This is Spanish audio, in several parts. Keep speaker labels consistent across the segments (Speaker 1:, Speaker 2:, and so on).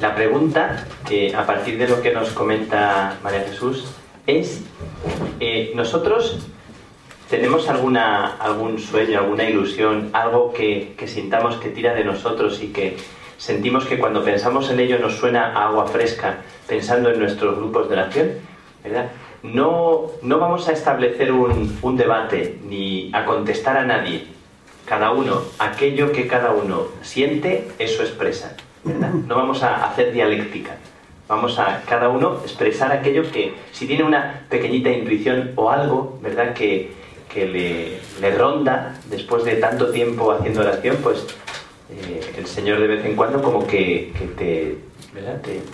Speaker 1: la pregunta, eh, a partir de lo que nos comenta María Jesús, es, eh, ¿nosotros tenemos alguna, algún sueño, alguna ilusión, algo que, sintamos que tira de nosotros y que sentimos que cuando pensamos en ello nos suena agua fresca, pensando en nuestros grupos de oración? ¿verdad? No, no vamos a establecer un debate ni a contestar a nadie. Cada uno, aquello que cada uno siente, eso expresa. No vamos a hacer dialéctica. Vamos a cada uno expresar aquello que, si tiene una pequeñita intuición o algo, ¿verdad? Que, le, ronda después de tanto tiempo haciendo oración, pues eh, el Señor de vez en cuando como que, te,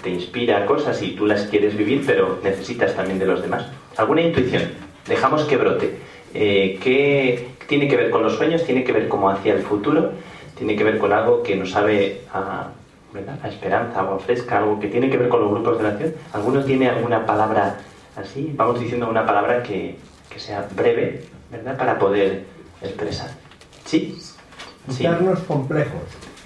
Speaker 1: te, inspira cosas y tú las quieres vivir, pero necesitas también de los demás. ¿Alguna intuición? Dejamos que brote. Eh, ¿Qué tiene que ver con los sueños? ¿Tiene que ver como hacia el futuro? ¿Tiene que ver con algo que nos sabe a la esperanza, agua fresca, algo que tiene que ver con los grupos de oración. ¿Alguno tiene alguna palabra así? Vamos diciendo una palabra que, sea breve, ¿verdad? Para poder expresar. ¿Sí?
Speaker 2: Quitarnos complejos.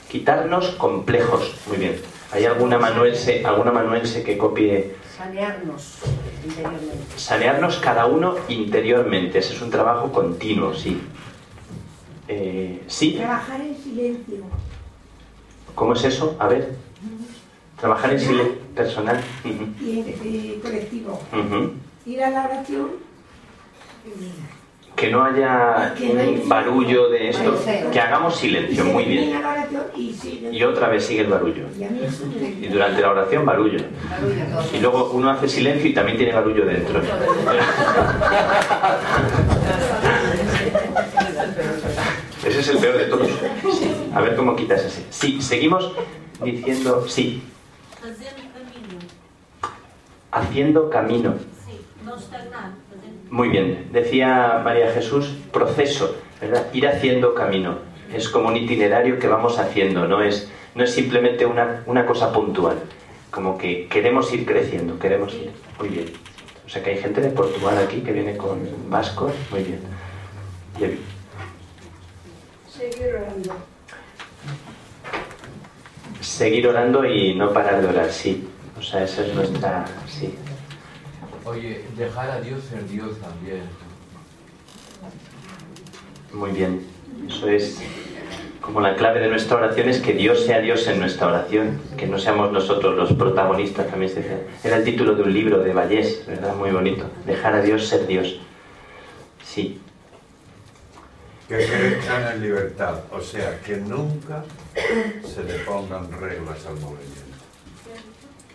Speaker 1: Quitarnos complejos, muy bien. ¿Hay alguna manuense, alguna manuense que copie?
Speaker 3: Sanearnos interiormente.
Speaker 1: Sanearnos cada uno interiormente. Ese es un trabajo continuo, sí. Eh, sí.
Speaker 3: Trabajar en silencio.
Speaker 1: ¿Cómo es eso? A ver. Trabajar en silencio personal.
Speaker 3: Y en colectivo. Ir a la oración.
Speaker 1: Que no haya un barullo de esto. Que hagamos silencio, muy bien. Y otra vez sigue el barullo. Y durante la oración, barullo. Y luego uno hace silencio y también tiene barullo dentro. Ese es el peor de todos. A ver cómo quitas ese. Sí, seguimos diciendo sí. Haciendo camino. Muy bien. Decía María Jesús, proceso, ¿verdad? Ir haciendo camino. Es como un itinerario que vamos haciendo, no es, no es simplemente una, una cosa puntual. Como que queremos ir creciendo, queremos ir. Muy bien. O sea que hay gente de Portugal aquí que viene con vascos. Muy bien. Bien.
Speaker 3: Seguir orando.
Speaker 1: Seguir orando y no parar de orar, sí. O sea, esa es nuestra. Sí.
Speaker 4: Oye, dejar a Dios ser Dios también.
Speaker 1: Muy bien. Eso es como la clave de nuestra oración es que Dios sea Dios en nuestra oración, que no seamos nosotros los protagonistas, también se dice. Era el título de un libro de Vallés, ¿verdad? Muy bonito. Dejar a Dios ser Dios. Sí
Speaker 2: que crezcan en libertad, o sea, que nunca se le pongan reglas al movimiento.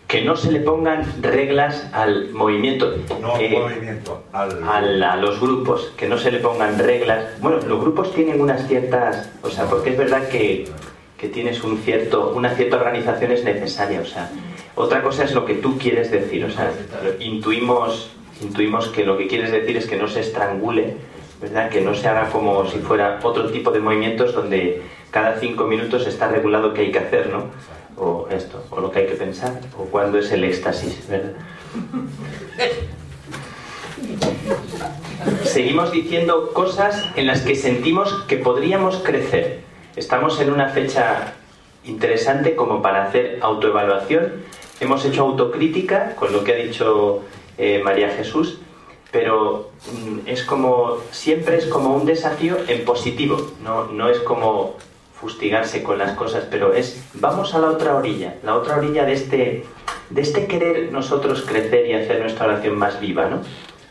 Speaker 1: Que no se le pongan reglas al movimiento.
Speaker 2: No al eh, movimiento,
Speaker 1: al... a los grupos, que no se le pongan reglas. Bueno, los grupos tienen unas ciertas, o sea, porque es verdad que, que tienes un cierto, una cierta organización es necesaria, o sea, otra cosa es lo que tú quieres decir, o sea, intuimos, intuimos que lo que quieres decir es que no se estrangule ¿verdad? Que no se haga como si fuera otro tipo de movimientos donde cada cinco minutos está regulado qué hay que hacer, ¿no? O esto, o lo que hay que pensar, o cuándo es el éxtasis, ¿verdad? Seguimos diciendo cosas en las que sentimos que podríamos crecer. Estamos en una fecha interesante como para hacer autoevaluación. Hemos hecho autocrítica con lo que ha dicho eh, María Jesús pero mm, es como, siempre es como un desafío en positivo, no, no es como fustigarse con las cosas, pero es vamos a la otra orilla, la otra orilla de este, de este querer nosotros crecer y hacer nuestra oración más viva, ¿no?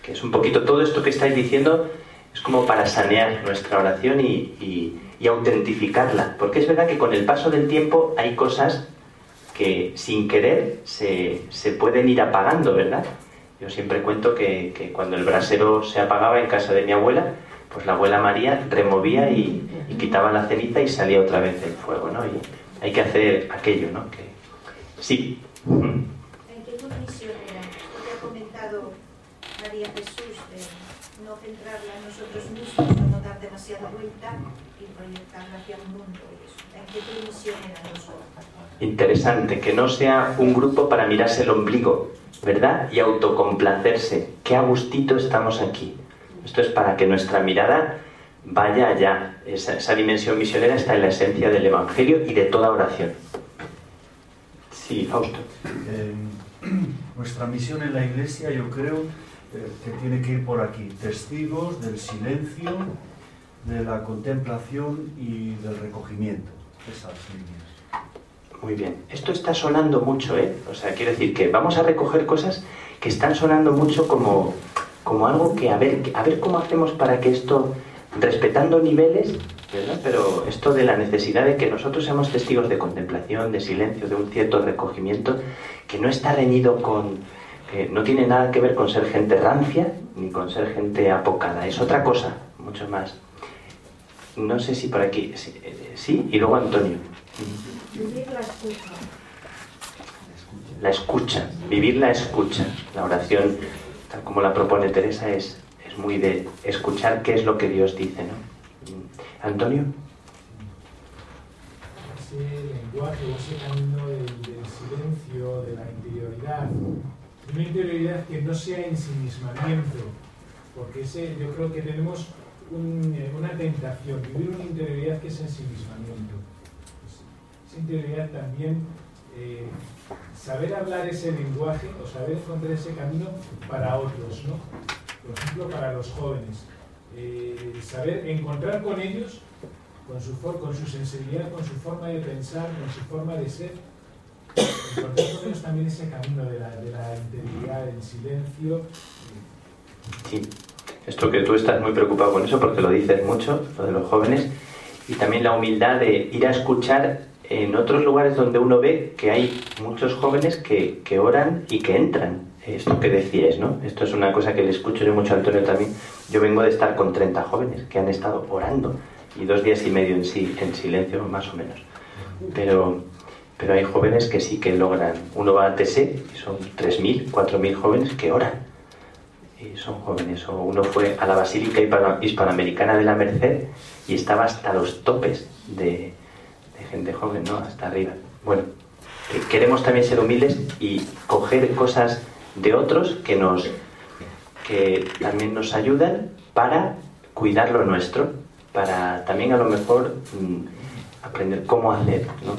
Speaker 1: Que es un poquito todo esto que estáis diciendo, es como para sanear nuestra oración y, y autentificarla, porque es verdad que con el paso del tiempo hay cosas que sin querer se, se pueden ir apagando, ¿verdad? Yo siempre cuento que, cuando el brasero se apagaba en casa de mi abuela, pues la abuela María removía y, quitaba la ceniza y salía otra vez el fuego, ¿no? Y hay que hacer aquello, ¿no? Que, sí.
Speaker 3: ¿En qué condición era? Porque ha comentado María Jesús de no centrarla en nosotros mismos, no dar demasiada vuelta y proyectarla hacia el mundo. ¿En qué misión era nosotros?
Speaker 1: Interesante, que no sea un grupo para mirarse el ombligo, ¿verdad? Y autocomplacerse. Qué a gustito estamos aquí. Esto es para que nuestra mirada vaya allá. Esa, dimensión misionera está en la esencia del Evangelio y de toda oración. Sí, Fausto.
Speaker 5: Eh, nuestra misión en la iglesia, yo creo, eh, que tiene que ir por aquí. Testigos del silencio, de la contemplación y del recogimiento. Esas líneas.
Speaker 1: Muy bien. Esto está sonando mucho, ¿eh? O sea, quiero decir que vamos a recoger cosas que están sonando mucho como, como algo que a ver, a ver cómo hacemos para que esto, respetando niveles, ¿verdad? Pero esto de la necesidad de que nosotros seamos testigos de contemplación, de silencio, de un cierto recogimiento, que no está reñido con, que no tiene nada que ver con ser gente rancia ni con ser gente apocada, es otra cosa, mucho más. No sé si por aquí, eh, sí y luego Antonio.
Speaker 3: Vivir la escucha.
Speaker 1: La escucha, vivir la escucha. La oración, tal como la propone Teresa, es, es muy de escuchar qué es lo que Dios dice, ¿no? Antonio.
Speaker 6: Ese lenguaje o ese camino del, del silencio, de la interioridad, una interioridad que no sea ensimismamiento, porque ese, yo creo que tenemos un, eh, una tentación, vivir una interioridad que es ensimismamiento. Esa interioridad también, eh, saber hablar ese lenguaje o saber encontrar ese camino para otros, ¿no? Por ejemplo, para los jóvenes. Eh, saber encontrar con ellos, con su, con su sensibilidad, con su forma de pensar, con su forma de ser, encontrar con ellos también ese camino de la, de la integridad, del silencio.
Speaker 1: Sí. Esto que tú estás muy preocupado con eso porque lo dices mucho, lo de los jóvenes, y también la humildad de ir a escuchar en otros lugares donde uno ve que hay muchos jóvenes que, que oran y que entran. Esto que decíais, ¿no? Esto es una cosa que le escucho yo mucho a Antonio también. Yo vengo de estar con 30 jóvenes que han estado orando y dos días y medio en, sí, en silencio, más o menos. Pero, pero hay jóvenes que sí que logran. Uno va a TC y son 3.000, 4.000 jóvenes que oran y son jóvenes. O uno fue a la Basílica Hispano- Hispanoamericana de la Merced y estaba hasta los topes de, de gente joven, ¿no? Hasta arriba. Bueno, que queremos también ser humildes y coger cosas de otros que nos que también nos ayudan para cuidar lo nuestro, para también a lo mejor mm, aprender cómo hacer, ¿no?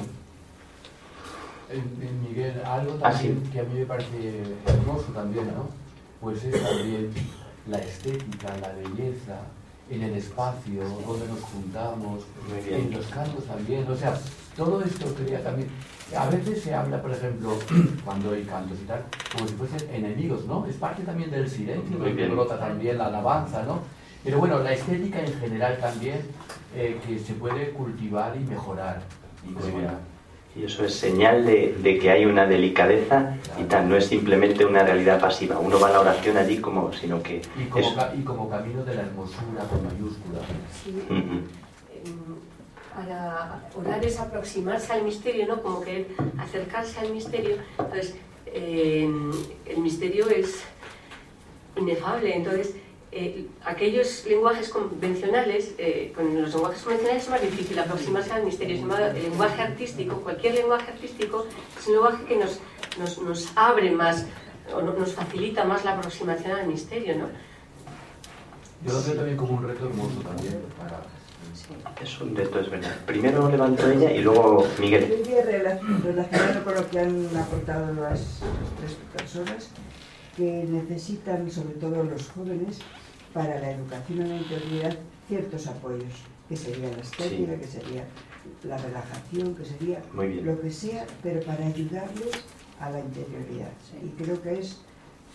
Speaker 4: Miguel, algo
Speaker 1: Ah,
Speaker 4: también
Speaker 1: sí.
Speaker 4: que a mí me parece hermoso también, ¿no? Pues es también la estética, la belleza, en el espacio, donde nos juntamos, en los cantos también, o sea, todo esto quería también... A veces se habla, por ejemplo, cuando hay cantos y tal, como si fuesen enemigos, ¿no? Es parte también del silencio,
Speaker 1: bien.
Speaker 4: brota también la alabanza, ¿no? Pero bueno, la estética en general también, eh, que se puede cultivar y mejorar. Y.
Speaker 1: Y eso es señal de, de que hay una delicadeza y tal, no es simplemente una realidad pasiva. Uno va a la oración allí como, sino que
Speaker 4: Y como,
Speaker 1: es-
Speaker 4: ca- y como camino de la hermosura con mayúscula.
Speaker 7: Sí, em, para orar es aproximarse al misterio, ¿no? Como que acercarse al misterio. Entonces, em, el misterio es inefable. Entonces, eh, aquellos lenguajes convencionales, eh, con los lenguajes convencionales es más difícil aproximarse al misterio. Sin embargo, el lenguaje artístico, cualquier lenguaje artístico, es un lenguaje que nos, nos, nos abre más, o no- nos facilita más la aproximación al misterio, ¿no?
Speaker 4: Yo lo veo también como un reto hermoso también para...
Speaker 1: es un reto, es verdad. Primero levanto ella y luego Miguel.
Speaker 8: Yo quería rela- relacionarlo con lo que han aportado las, las tres personas, que necesitan, sobre todo los jóvenes, para la educación en la interioridad, ciertos apoyos, que sería la estética,
Speaker 1: Sí.
Speaker 8: que sería la relajación, que sería
Speaker 1: Muy bien.
Speaker 8: lo que sea, pero para ayudarles a la interioridad. Y creo que es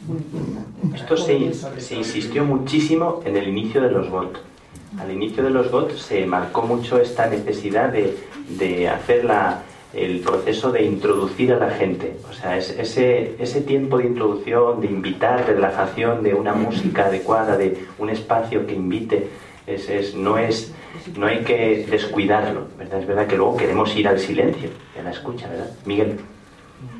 Speaker 8: muy importante.
Speaker 1: Esto se, se insistió muchísimo en el inicio de los GOT. Al inicio de los GOT se marcó mucho esta necesidad de, de hacer la- el proceso de introducir a la gente. O sea, es- ese, ese tiempo de introducción, de invitar, de relajación, de una música adecuada, de un espacio que invite Es, es, no, es, no hay que descuidarlo, ¿verdad? Es verdad que luego queremos ir al silencio, a la escucha, ¿verdad? Miguel.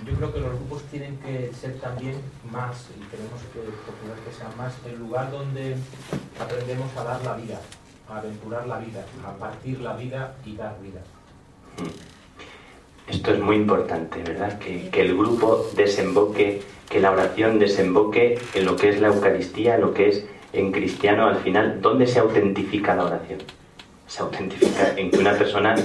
Speaker 9: Yo creo que los grupos tienen que ser también más, y tenemos que procurar que sean más, el lugar donde aprendemos a dar la vida, a aventurar la vida, a partir la vida y dar vida.
Speaker 1: Esto es muy importante, ¿verdad? Que, que, el grupo desemboque, que la oración desemboque en lo que es la Eucaristía, lo que es en cristiano al final. ¿Dónde se autentifica la oración? Se autentifica en que una persona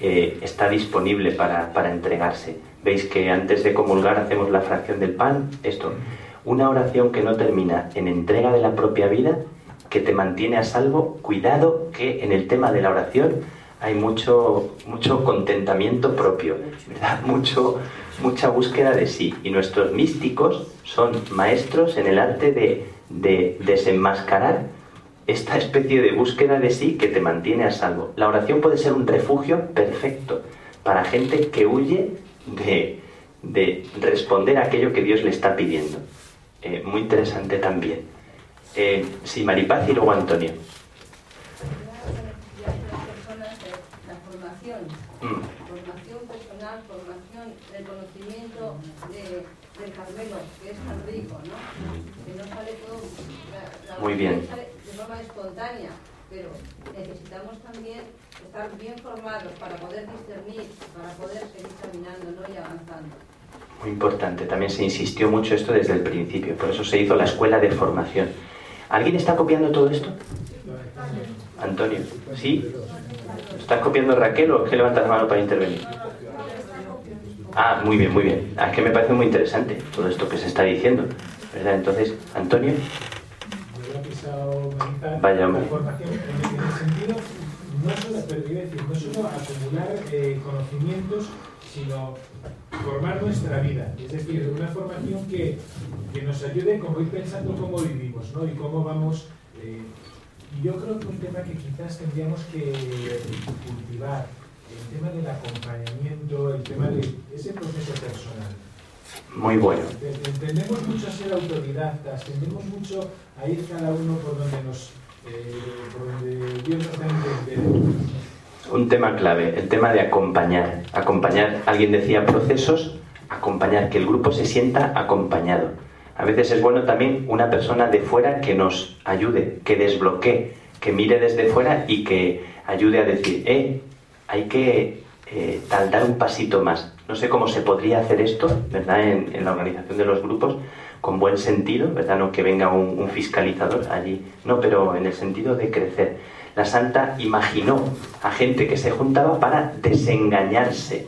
Speaker 1: eh, está disponible para, para entregarse. Veis que antes de comulgar hacemos la fracción del pan. Esto, una oración que no termina en entrega de la propia vida, que te mantiene a salvo. Cuidado que en el tema de la oración hay mucho, mucho contentamiento propio, ¿verdad? Mucho, mucha búsqueda de sí. Y nuestros místicos son maestros en el arte de, de desenmascarar esta especie de búsqueda de sí que te mantiene a salvo. La oración puede ser un refugio perfecto para gente que huye de, de responder a aquello que Dios le está pidiendo. Eh, muy interesante también. Eh, sí, Maripaz y luego Antonio.
Speaker 10: Mm. Formación personal, formación del conocimiento de, del Carmelo, que es tan rico, ¿no? Que no sale todo. La, la
Speaker 1: Muy bien.
Speaker 10: Sale de forma espontánea, pero necesitamos también estar bien formados para poder discernir, para poder seguir caminando ¿no? y avanzando.
Speaker 1: Muy importante, también se insistió mucho esto desde el principio, por eso se hizo la escuela de formación. ¿Alguien está copiando todo esto? Antonio, ¿sí? ¿Estás copiando Raquel o es que levantas la mano para intervenir? Ah, muy bien, muy bien. Ah, es que me parece muy interesante todo esto que se está diciendo. ¿Verdad? Entonces, Antonio. Vaya hombre.
Speaker 6: En el sentido, no solo, decir, no solo acumular eh, conocimientos, sino formar nuestra vida. Es decir, una formación que, que nos ayude como ir pensando cómo vivimos, ¿no? Y cómo vamos. Eh, yo creo que un tema que quizás tendríamos que cultivar, el tema del acompañamiento, de ese proceso personal.
Speaker 1: Muy bueno.
Speaker 6: Tendemos mucho a ser autodidactas, tendemos mucho a ir cada uno por donde nos, eh, por donde Dios nos da entender.
Speaker 1: Un tema clave, el tema de acompañar. Acompañar, alguien decía procesos, acompañar, que el grupo se sienta acompañado. A veces es bueno también una persona de fuera que nos ayude, que desbloquee, que mire desde fuera y que ayude a decir, eh, hay que eh, tal, dar un pasito más. No sé cómo se podría hacer esto, ¿verdad? En, la organización de los grupos, con buen sentido, ¿verdad? No que venga un, un fiscalizador allí, no, pero en el sentido de crecer. La santa imaginó a gente que se juntaba para desengañarse,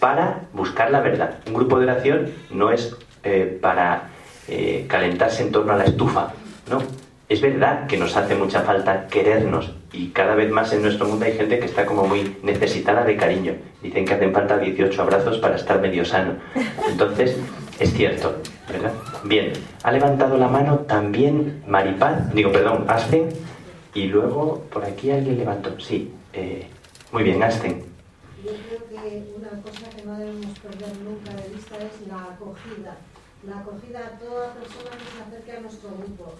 Speaker 1: para buscar la verdad. Un grupo de oración no es eh, para eh, calentarse en torno a la estufa, ¿no? Es verdad que nos hace mucha falta querernos y cada vez más en nuestro mundo hay gente que está como muy necesitada de cariño. Dicen que hacen falta 18 abrazos para estar medio sano. Entonces, es cierto, ¿verdad? Bien, ha levantado la mano también Maripaz, digo, perdón, Asten, y luego por aquí alguien levantó, sí, eh, muy bien, Asten.
Speaker 11: Yo creo que una cosa que no debemos perder nunca de vista es la acogida. La acogida a toda persona que se acerque a nuestro grupo.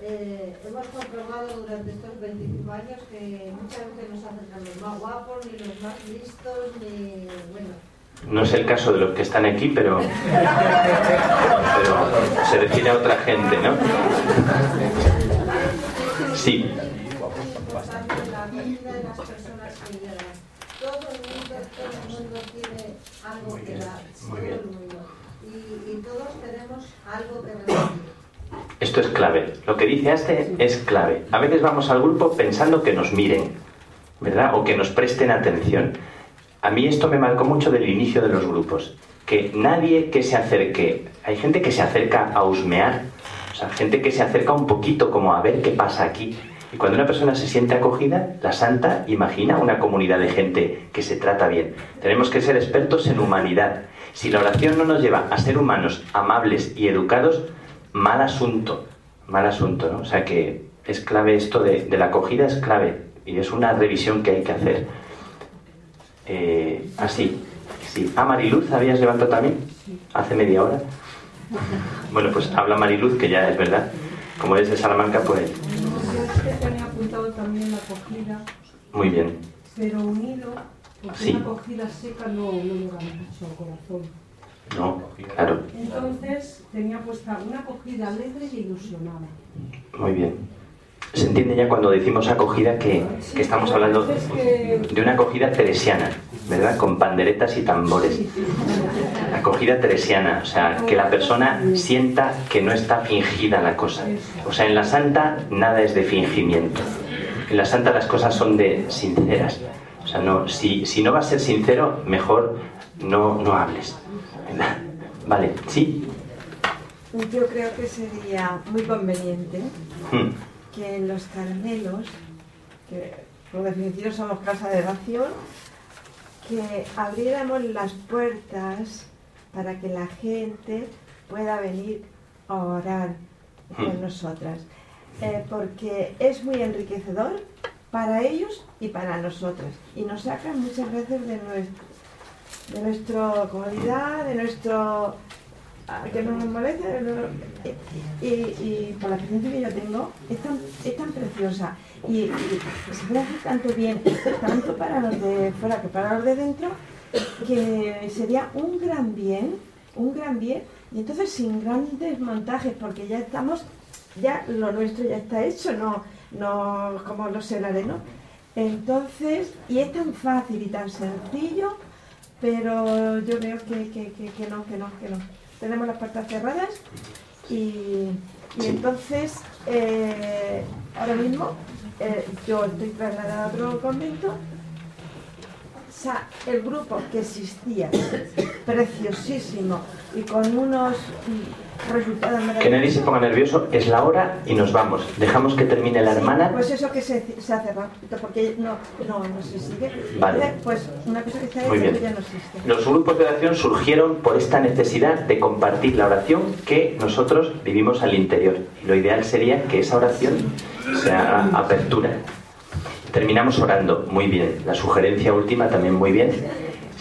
Speaker 11: Eh, hemos comprobado durante estos 25 años que muchas veces nos acercan los más guapos, ni los más listos, ni. bueno.
Speaker 1: No es el caso de los que están aquí, pero, pero se refiere a otra gente, ¿no? Sí.
Speaker 11: La acogida de las personas que llegan. Todo el mundo, todo el mundo tiene algo que dar. Todo el mundo. Y, y todos tenemos algo que recibir.
Speaker 1: Esto es clave. Lo que dice este es clave. A veces vamos al grupo pensando que nos miren, ¿verdad? O que nos presten atención. A mí esto me marcó mucho del inicio de los grupos. Que nadie que se acerque, hay gente que se acerca a husmear, o sea, gente que se acerca un poquito como a ver qué pasa aquí. Y cuando una persona se siente acogida, la santa imagina una comunidad de gente que se trata bien. Tenemos que ser expertos en humanidad. Si la oración no nos lleva a ser humanos, amables y educados, mal asunto, mal asunto, ¿no? O sea que es clave esto de, de la acogida, es clave y es una revisión que hay que hacer. Eh, así, sí. Ah, Mariluz, ¿habías levantado también? Hace media hora. Bueno, pues habla Mariluz, que ya es verdad. Como eres de Salamanca, pues...
Speaker 12: Es
Speaker 11: comentado también la acogida,
Speaker 1: Muy bien.
Speaker 11: pero unido, porque
Speaker 1: Sí.
Speaker 11: una acogida seca no, no llega mucho al corazón.
Speaker 1: No, claro.
Speaker 11: Entonces tenía puesta una acogida alegre y ilusionada.
Speaker 1: Muy bien. Se entiende ya cuando decimos acogida que, que estamos hablando de una acogida teresiana, ¿verdad? Con panderetas y tambores. Acogida teresiana, o sea, que la persona sienta que no está fingida la cosa. O sea, en la santa nada es de fingimiento. En la santa las cosas son de sinceras. O sea, no, si, si no vas a ser sincero, mejor no, no hables. Vale, ¿sí?
Speaker 12: Yo creo que sería muy conveniente
Speaker 1: Hmm.
Speaker 12: que en los Carmelos, que por definición somos casa de oración, que abriéramos las puertas para que la gente pueda venir a orar con
Speaker 1: Hmm.
Speaker 12: nosotras. Eh, porque es muy enriquecedor para ellos y para nosotras. Y nos sacan muchas veces de nuestro, de nuestra comodidad, de nuestro ah, que no nos moleste y, y por la experiencia que yo tengo es tan, es tan preciosa. Y, se puede hacer tanto bien tanto para los de fuera que para los de dentro que sería un gran bien un gran bien. Y entonces sin grandes montajes porque ya estamos ya lo nuestro ya está hecho no no como los solares no entonces y es tan fácil y tan sencillo pero yo veo que, que, que, no, que no, que no. Tenemos las puertas cerradas y, y entonces eh, ahora mismo eh, yo estoy trasladada a otro convento. O sea, el grupo que existía, preciosísimo y con unos
Speaker 1: Que nadie se ponga nervioso, es la hora y nos vamos. Dejamos que termine la hermana.
Speaker 12: Pues eso que se, se hace rápido, porque no, no, no se sigue.
Speaker 1: Vale.
Speaker 12: Pues una cosa que
Speaker 1: bien.
Speaker 12: que ya no existe.
Speaker 1: Los grupos de oración surgieron por esta necesidad de compartir la oración que nosotros vivimos al interior. Y lo ideal sería que esa oración se haga apertura. Terminamos orando, muy bien. La sugerencia última también muy bien.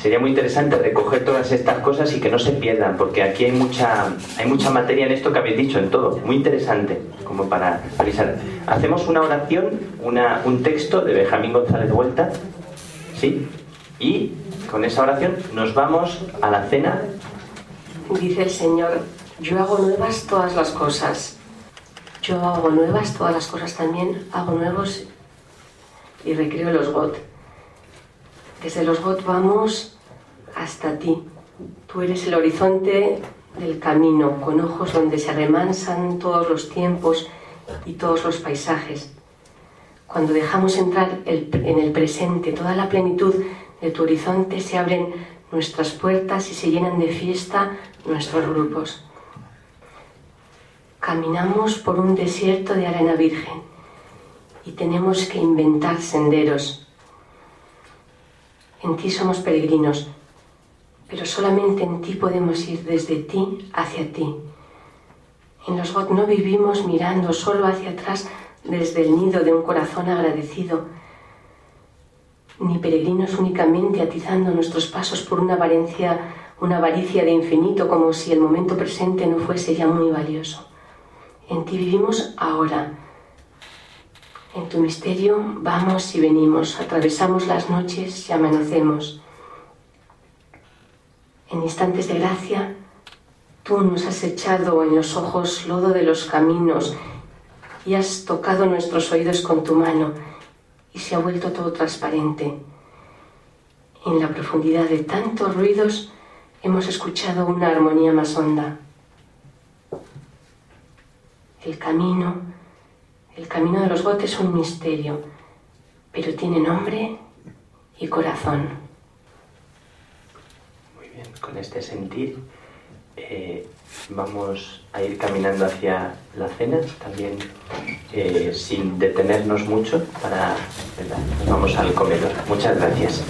Speaker 1: Sería muy interesante recoger todas estas cosas y que no se pierdan, porque aquí hay mucha, hay mucha materia en esto que habéis dicho, en todo. Muy interesante, como para revisar. Hacemos una oración, una, un texto de Benjamín González Vuelta, ¿sí? Y con esa oración nos vamos a la cena.
Speaker 7: Dice el Señor, yo hago nuevas todas las cosas. Yo hago nuevas todas las cosas también, hago nuevos y recreo los GOT. Desde los GOT vamos hasta ti. Tú eres el horizonte del camino, con ojos donde se remansan todos los tiempos y todos los paisajes. Cuando dejamos entrar en el presente toda la plenitud de tu horizonte, se abren nuestras puertas y se llenan de fiesta nuestros grupos. Caminamos por un desierto de arena virgen y tenemos que inventar senderos. En ti somos peregrinos, pero solamente en ti podemos ir desde ti hacia ti. En los GOT no vivimos mirando solo hacia atrás desde el nido de un corazón agradecido, ni peregrinos únicamente atizando nuestros pasos por una avaricia, una avaricia de infinito, como si el momento presente no fuese ya muy valioso. En ti vivimos ahora. En tu misterio vamos y venimos, atravesamos las noches y amanecemos. En instantes de gracia, tú nos has echado en los ojos lodo de los caminos y has tocado nuestros oídos con tu mano y se ha vuelto todo transparente. En la profundidad de tantos ruidos hemos escuchado una armonía más honda. El camino, el camino de los botes es un misterio, pero tiene nombre y corazón.
Speaker 1: Muy bien, con este sentir eh, vamos a ir caminando hacia la cena, también eh, sin detenernos mucho para... ¿verdad? Vamos al comedor. Muchas gracias.